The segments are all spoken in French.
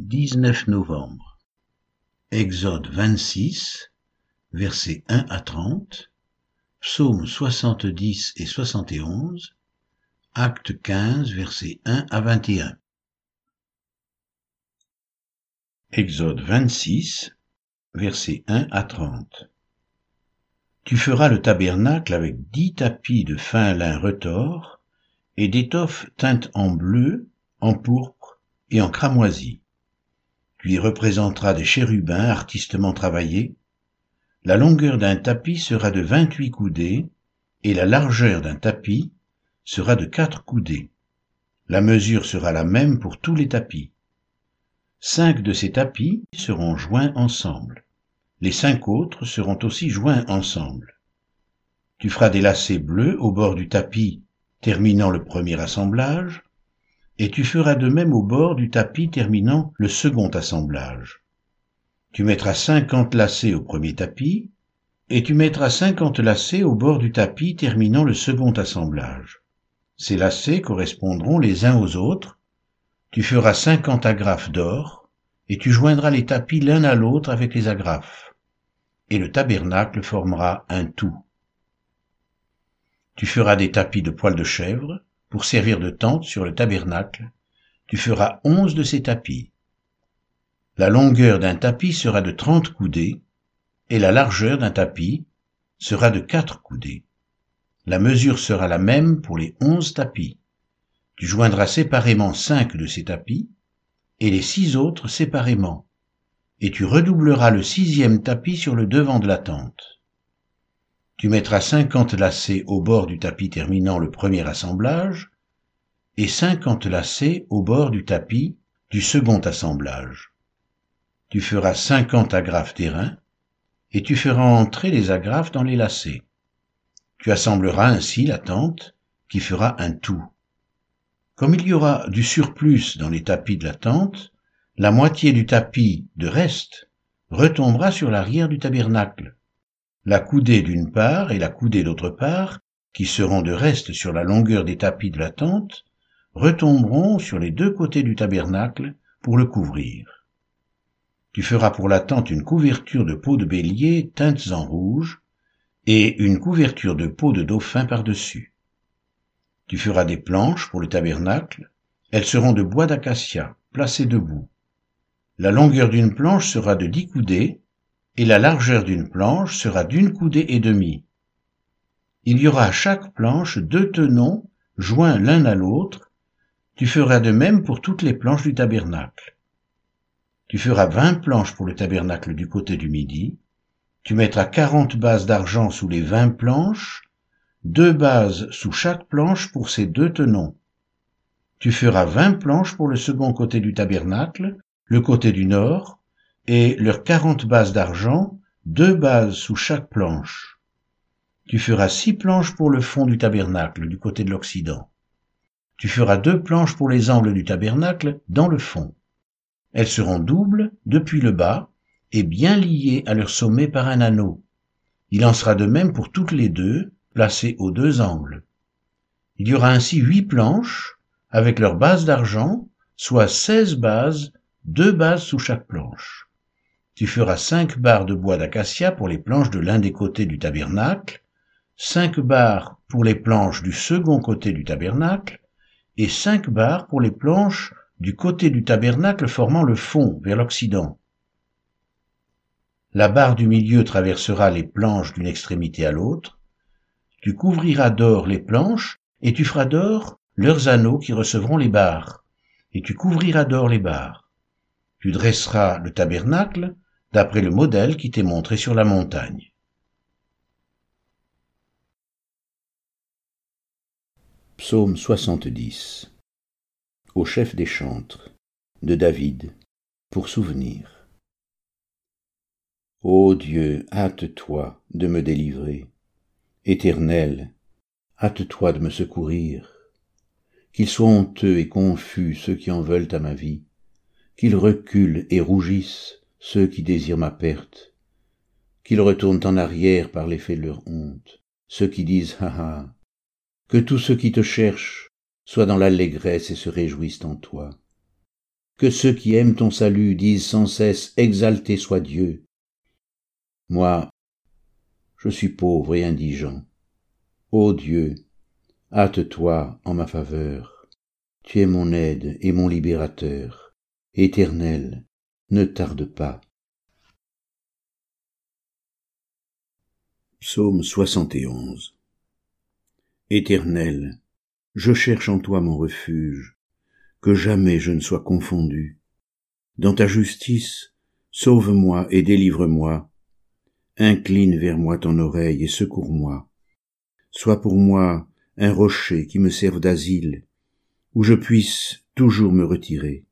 19 novembre. Exode 26, versets 1 à 30, Psaume 70 et 71, Acte 15, versets 1 à 21. Exode 26, versets 1 à 30. Tu feras le tabernacle avec dix tapis de fin lin retors et d'étoffe teinte en bleu, en pourpre et en cramoisi tu y représenteras des chérubins artistement travaillés. La longueur d'un tapis sera de vingt-huit coudées, et la largeur d'un tapis sera de quatre coudées. La mesure sera la même pour tous les tapis. Cinq de ces tapis seront joints ensemble. Les cinq autres seront aussi joints ensemble. Tu feras des lacets bleus au bord du tapis terminant le premier assemblage, et tu feras de même au bord du tapis terminant le second assemblage. Tu mettras cinquante lacets au premier tapis, et tu mettras cinquante lacets au bord du tapis terminant le second assemblage. Ces lacets correspondront les uns aux autres. Tu feras cinquante agrafes d'or, et tu joindras les tapis l'un à l'autre avec les agrafes. Et le tabernacle formera un tout. Tu feras des tapis de poils de chèvre, pour servir de tente sur le tabernacle, tu feras onze de ces tapis. La longueur d'un tapis sera de trente coudées, et la largeur d'un tapis sera de quatre coudées. La mesure sera la même pour les onze tapis. Tu joindras séparément cinq de ces tapis, et les six autres séparément, et tu redoubleras le sixième tapis sur le devant de la tente. Tu mettras cinquante lacets au bord du tapis terminant le premier assemblage et cinquante lacets au bord du tapis du second assemblage. Tu feras cinquante agrafes d'airain et tu feras entrer les agrafes dans les lacets. Tu assembleras ainsi la tente qui fera un tout. Comme il y aura du surplus dans les tapis de la tente, la moitié du tapis de reste retombera sur l'arrière du tabernacle la coudée d'une part et la coudée d'autre part, qui seront de reste sur la longueur des tapis de la tente, retomberont sur les deux côtés du tabernacle pour le couvrir. Tu feras pour la tente une couverture de peau de bélier teintes en rouge et une couverture de peau de dauphin par-dessus. Tu feras des planches pour le tabernacle, elles seront de bois d'acacia, placées debout. La longueur d'une planche sera de dix coudées et la largeur d'une planche sera d'une coudée et demie. Il y aura à chaque planche deux tenons joints l'un à l'autre. Tu feras de même pour toutes les planches du tabernacle. Tu feras vingt planches pour le tabernacle du côté du midi. Tu mettras quarante bases d'argent sous les vingt planches, deux bases sous chaque planche pour ces deux tenons. Tu feras vingt planches pour le second côté du tabernacle, le côté du nord, et leurs quarante bases d'argent, deux bases sous chaque planche. Tu feras six planches pour le fond du tabernacle du côté de l'Occident. Tu feras deux planches pour les angles du tabernacle dans le fond. Elles seront doubles depuis le bas et bien liées à leur sommet par un anneau. Il en sera de même pour toutes les deux, placées aux deux angles. Il y aura ainsi huit planches avec leurs bases d'argent, soit seize bases, deux bases sous chaque planche. Tu feras cinq barres de bois d'acacia pour les planches de l'un des côtés du tabernacle, cinq barres pour les planches du second côté du tabernacle, et cinq barres pour les planches du côté du tabernacle formant le fond vers l'Occident. La barre du milieu traversera les planches d'une extrémité à l'autre. Tu couvriras d'or les planches, et tu feras d'or leurs anneaux qui recevront les barres, et tu couvriras d'or les barres. Tu dresseras le tabernacle d'après le modèle qui t'est montré sur la montagne. Psaume 70 Au chef des chantres de David pour souvenir. Ô Dieu, hâte-toi de me délivrer. Éternel, hâte-toi de me secourir. Qu'ils soient honteux et confus ceux qui en veulent à ma vie, qu'ils reculent et rougissent ceux qui désirent ma perte, qu'ils retournent en arrière par l'effet de leur honte, ceux qui disent ha ha, que tous ceux qui te cherchent soient dans l'allégresse et se réjouissent en toi. que ceux qui aiment ton salut disent sans cesse Exalté soit Dieu. Moi, je suis pauvre et indigent. Ô Dieu, hâte-toi en ma faveur. Tu es mon aide et mon libérateur. Éternel, ne tarde pas. Psaume 71 Éternel, je cherche en toi mon refuge, que jamais je ne sois confondu. Dans ta justice, sauve-moi et délivre-moi. Incline vers moi ton oreille et secours-moi. Sois pour moi un rocher qui me serve d'asile, où je puisse toujours me retirer.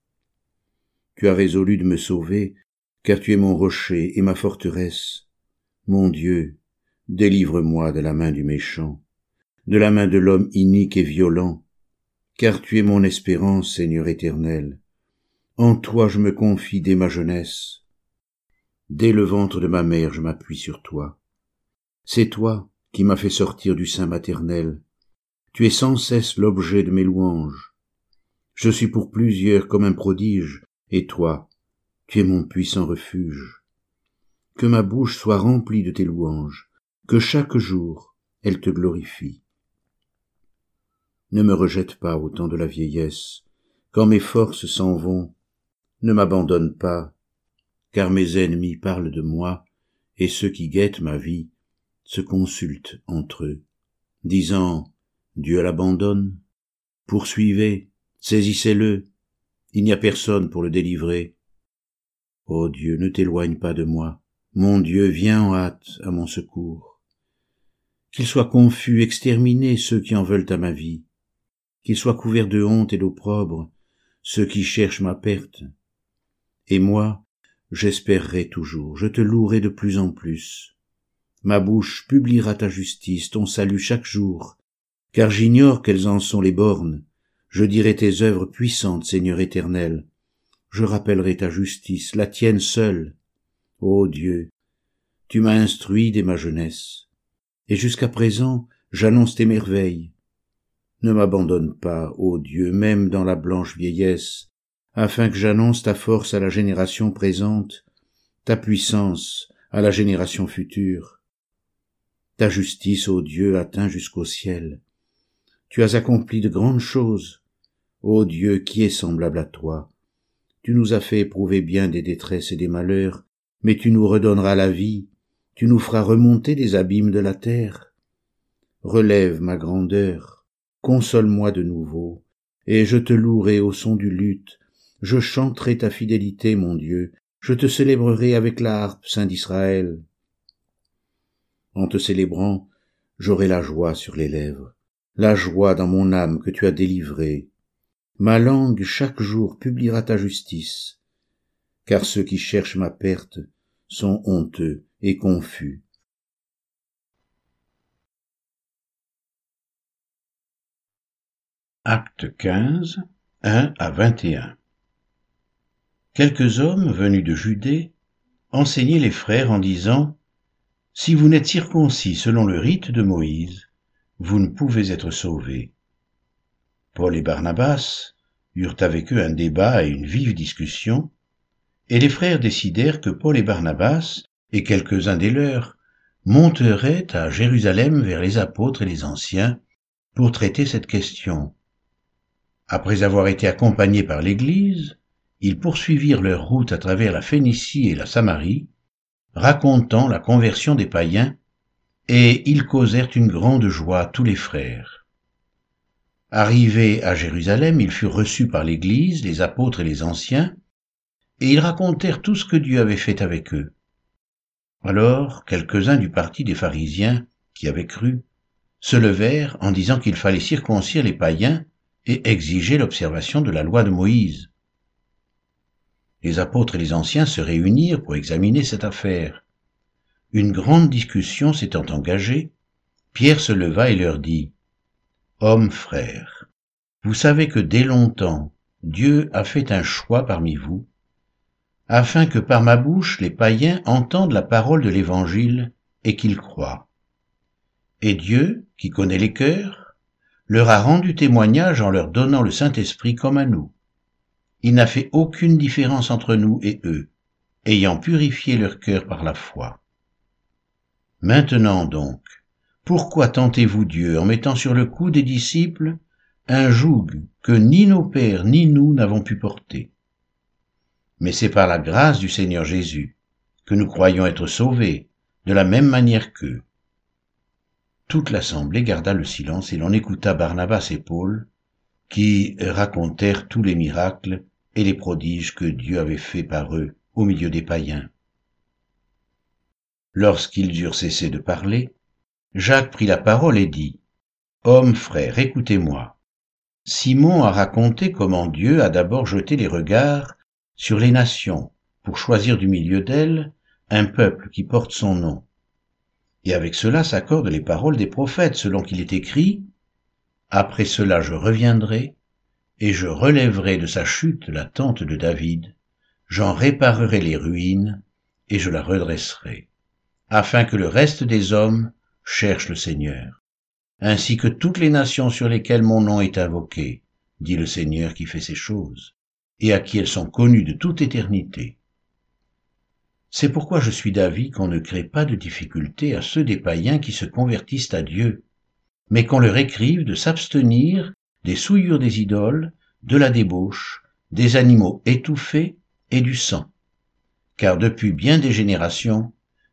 Tu as résolu de me sauver, car tu es mon rocher et ma forteresse. Mon Dieu, délivre-moi de la main du méchant, de la main de l'homme inique et violent, car tu es mon espérance, Seigneur éternel. En toi je me confie dès ma jeunesse. Dès le ventre de ma mère je m'appuie sur toi. C'est toi qui m'as fait sortir du sein maternel. Tu es sans cesse l'objet de mes louanges. Je suis pour plusieurs comme un prodige, et toi, tu es mon puissant refuge. Que ma bouche soit remplie de tes louanges, que chaque jour elle te glorifie. Ne me rejette pas au temps de la vieillesse, quand mes forces s'en vont, ne m'abandonne pas, car mes ennemis parlent de moi, et ceux qui guettent ma vie se consultent entre eux, disant Dieu l'abandonne, poursuivez, saisissez-le, il n'y a personne pour le délivrer. Ô Dieu, ne t'éloigne pas de moi, mon Dieu, viens en hâte à mon secours. Qu'ils soient confus, exterminés ceux qui en veulent à ma vie, qu'ils soient couverts de honte et d'opprobre ceux qui cherchent ma perte. Et moi, j'espérerai toujours, je te louerai de plus en plus. Ma bouche publiera ta justice, ton salut chaque jour, car j'ignore quelles en sont les bornes. Je dirai tes œuvres puissantes, Seigneur éternel. Je rappellerai ta justice, la tienne seule. Ô Dieu, tu m'as instruit dès ma jeunesse, et jusqu'à présent j'annonce tes merveilles. Ne m'abandonne pas, ô Dieu, même dans la blanche vieillesse, afin que j'annonce ta force à la génération présente, ta puissance à la génération future. Ta justice, ô Dieu, atteint jusqu'au ciel. Tu as accompli de grandes choses. Ô Dieu, qui est semblable à toi? Tu nous as fait éprouver bien des détresses et des malheurs, mais tu nous redonneras la vie, tu nous feras remonter des abîmes de la terre. Relève ma grandeur, console-moi de nouveau, et je te louerai au son du luth, je chanterai ta fidélité, mon Dieu, je te célébrerai avec la harpe, Saint d'Israël. En te célébrant, j'aurai la joie sur les lèvres, la joie dans mon âme que tu as délivrée. Ma langue chaque jour publiera ta justice, car ceux qui cherchent ma perte sont honteux et confus. Acte 15, 1 à 21 Quelques hommes venus de Judée enseignaient les frères en disant Si vous n'êtes circoncis selon le rite de Moïse, vous ne pouvez être sauvés. Paul et Barnabas eurent avec eux un débat et une vive discussion, et les frères décidèrent que Paul et Barnabas et quelques-uns des leurs monteraient à Jérusalem vers les apôtres et les anciens pour traiter cette question après avoir été accompagnés par l'Église, ils poursuivirent leur route à travers la Phénicie et la Samarie, racontant la conversion des païens, et ils causèrent une grande joie à tous les frères. Arrivés à Jérusalem, ils furent reçus par l'Église, les apôtres et les anciens, et ils racontèrent tout ce que Dieu avait fait avec eux. Alors quelques-uns du parti des pharisiens, qui avaient cru, se levèrent en disant qu'il fallait circoncire les païens et exiger l'observation de la loi de Moïse. Les apôtres et les anciens se réunirent pour examiner cette affaire. Une grande discussion s'étant engagée, Pierre se leva et leur dit, Hommes frères, vous savez que dès longtemps Dieu a fait un choix parmi vous, afin que par ma bouche les païens entendent la parole de l'Évangile et qu'ils croient. Et Dieu, qui connaît les cœurs, leur a rendu témoignage en leur donnant le Saint-Esprit comme à nous. il n'a fait aucune différence entre nous et eux, ayant purifié leur cœur par la foi. Maintenant donc, pourquoi tentez-vous Dieu en mettant sur le cou des disciples un joug que ni nos pères ni nous n'avons pu porter? Mais c'est par la grâce du Seigneur Jésus que nous croyons être sauvés, de la même manière qu'eux. Toute l'assemblée garda le silence et l'on écouta Barnabas et Paul, qui racontèrent tous les miracles et les prodiges que Dieu avait faits par eux au milieu des païens. Lorsqu'ils eurent cessé de parler, Jacques prit la parole et dit, Hommes frères, écoutez-moi. Simon a raconté comment Dieu a d'abord jeté les regards sur les nations pour choisir du milieu d'elles un peuple qui porte son nom. Et avec cela s'accordent les paroles des prophètes selon qu'il est écrit, Après cela je reviendrai, et je relèverai de sa chute la tente de David, j'en réparerai les ruines, et je la redresserai, afin que le reste des hommes cherche le Seigneur, ainsi que toutes les nations sur lesquelles mon nom est invoqué, dit le Seigneur qui fait ces choses, et à qui elles sont connues de toute éternité. C'est pourquoi je suis d'avis qu'on ne crée pas de difficulté à ceux des païens qui se convertissent à Dieu, mais qu'on leur écrive de s'abstenir des souillures des idoles, de la débauche, des animaux étouffés et du sang. Car depuis bien des générations,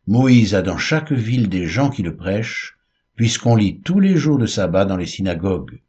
Moïse a dans chaque ville des gens qui le prêchent, puisqu'on lit tous les jours de sabbat dans les synagogues.